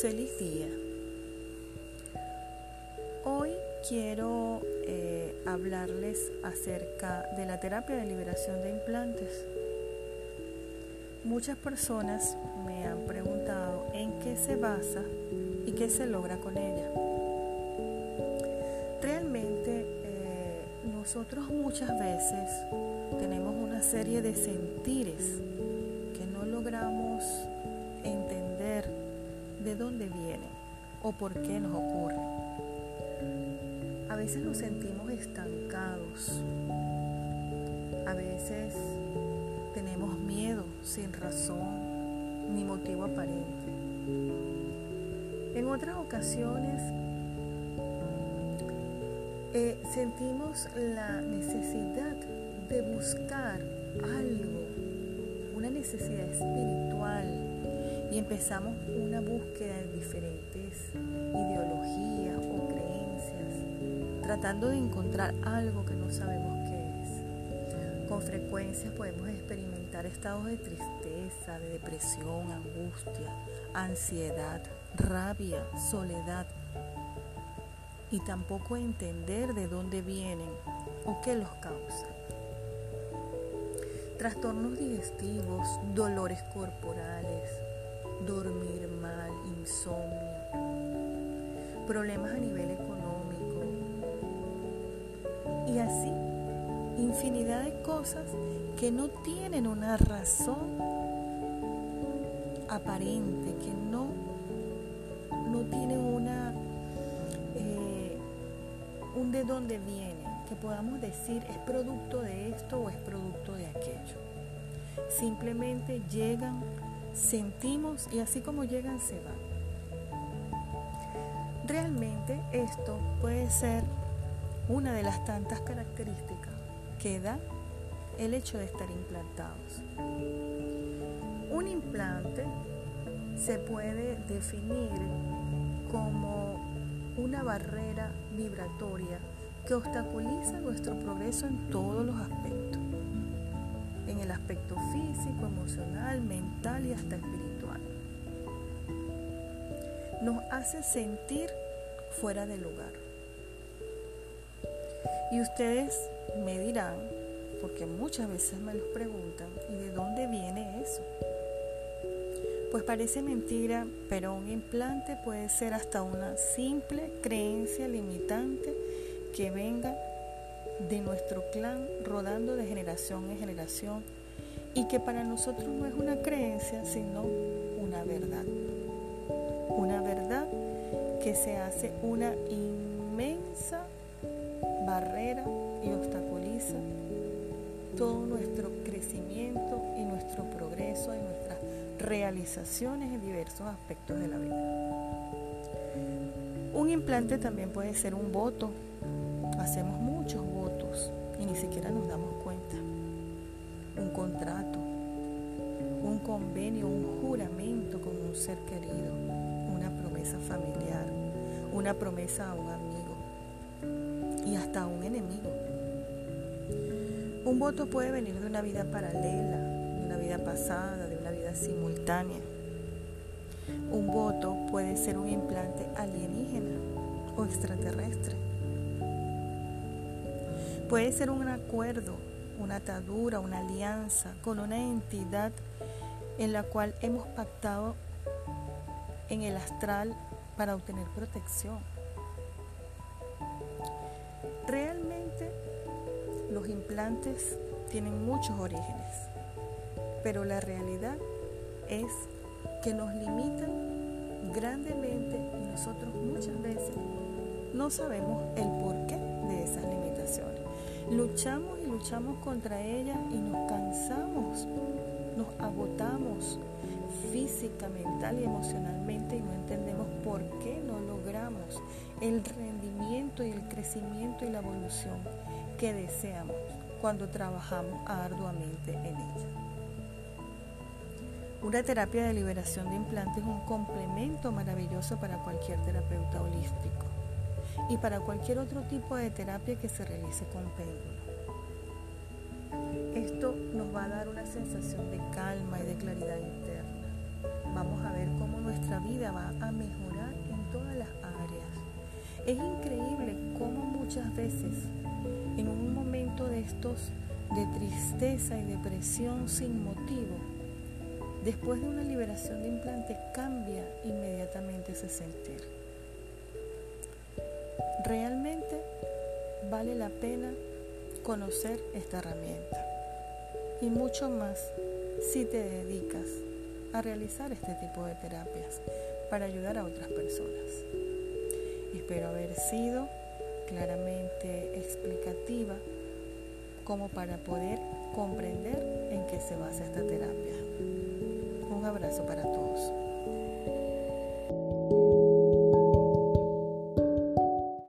Feliz día. Hoy quiero eh, hablarles acerca de la terapia de liberación de implantes. Muchas personas me han preguntado en qué se basa y qué se logra con ella. Realmente eh, nosotros muchas veces tenemos una serie de sentires que no logramos de dónde vienen o por qué nos ocurren. A veces nos sentimos estancados, a veces tenemos miedo sin razón ni motivo aparente. En otras ocasiones eh, sentimos la necesidad de buscar algo, una necesidad espiritual y empezamos una búsqueda de diferentes ideologías o creencias, tratando de encontrar algo que no sabemos qué es. Con frecuencia podemos experimentar estados de tristeza, de depresión, angustia, ansiedad, rabia, soledad y tampoco entender de dónde vienen o qué los causa. Trastornos digestivos, dolores corporales, dormir mal, insomnio, problemas a nivel económico y así infinidad de cosas que no tienen una razón aparente, que no, no tienen una eh, un de dónde viene, que podamos decir es producto de esto o es producto de aquello. Simplemente llegan sentimos y así como llegan se van. Realmente esto puede ser una de las tantas características que da el hecho de estar implantados. Un implante se puede definir como una barrera vibratoria que obstaculiza nuestro progreso en todos los aspectos en el aspecto físico, emocional, mental y hasta espiritual. Nos hace sentir fuera de lugar. Y ustedes me dirán, porque muchas veces me los preguntan, ¿y de dónde viene eso? Pues parece mentira, pero un implante puede ser hasta una simple creencia limitante que venga de nuestro clan rodando de generación en generación y que para nosotros no es una creencia, sino una verdad. Una verdad que se hace una inmensa barrera y obstaculiza todo nuestro crecimiento y nuestro progreso y nuestras realizaciones en diversos aspectos de la vida. Un implante también puede ser un voto. Hacemos muchos votos y ni siquiera nos damos cuenta. Un contrato, un convenio, un juramento con un ser querido, una promesa familiar, una promesa a un amigo y hasta a un enemigo. Un voto puede venir de una vida paralela, de una vida pasada, de una vida simultánea. Un voto puede ser un implante alienígena o extraterrestre. Puede ser un acuerdo, una atadura, una alianza con una entidad en la cual hemos pactado en el astral para obtener protección. Realmente los implantes tienen muchos orígenes, pero la realidad es que nos limitan grandemente y nosotros muchas veces no sabemos el esas limitaciones. Luchamos y luchamos contra ellas y nos cansamos, nos agotamos física, mental y emocionalmente y no entendemos por qué no logramos el rendimiento y el crecimiento y la evolución que deseamos cuando trabajamos arduamente en ella. Una terapia de liberación de implantes es un complemento maravilloso para cualquier terapeuta holístico y para cualquier otro tipo de terapia que se realice con péndulo. Esto nos va a dar una sensación de calma y de claridad interna. vamos a ver cómo nuestra vida va a mejorar en todas las áreas. Es increíble cómo muchas veces en un momento de estos de tristeza y depresión sin motivo, después de una liberación de implante cambia inmediatamente ese sentir. Realmente vale la pena conocer esta herramienta y mucho más si te dedicas a realizar este tipo de terapias para ayudar a otras personas. Espero haber sido claramente explicativa como para poder comprender en qué se basa esta terapia. Un abrazo para todos.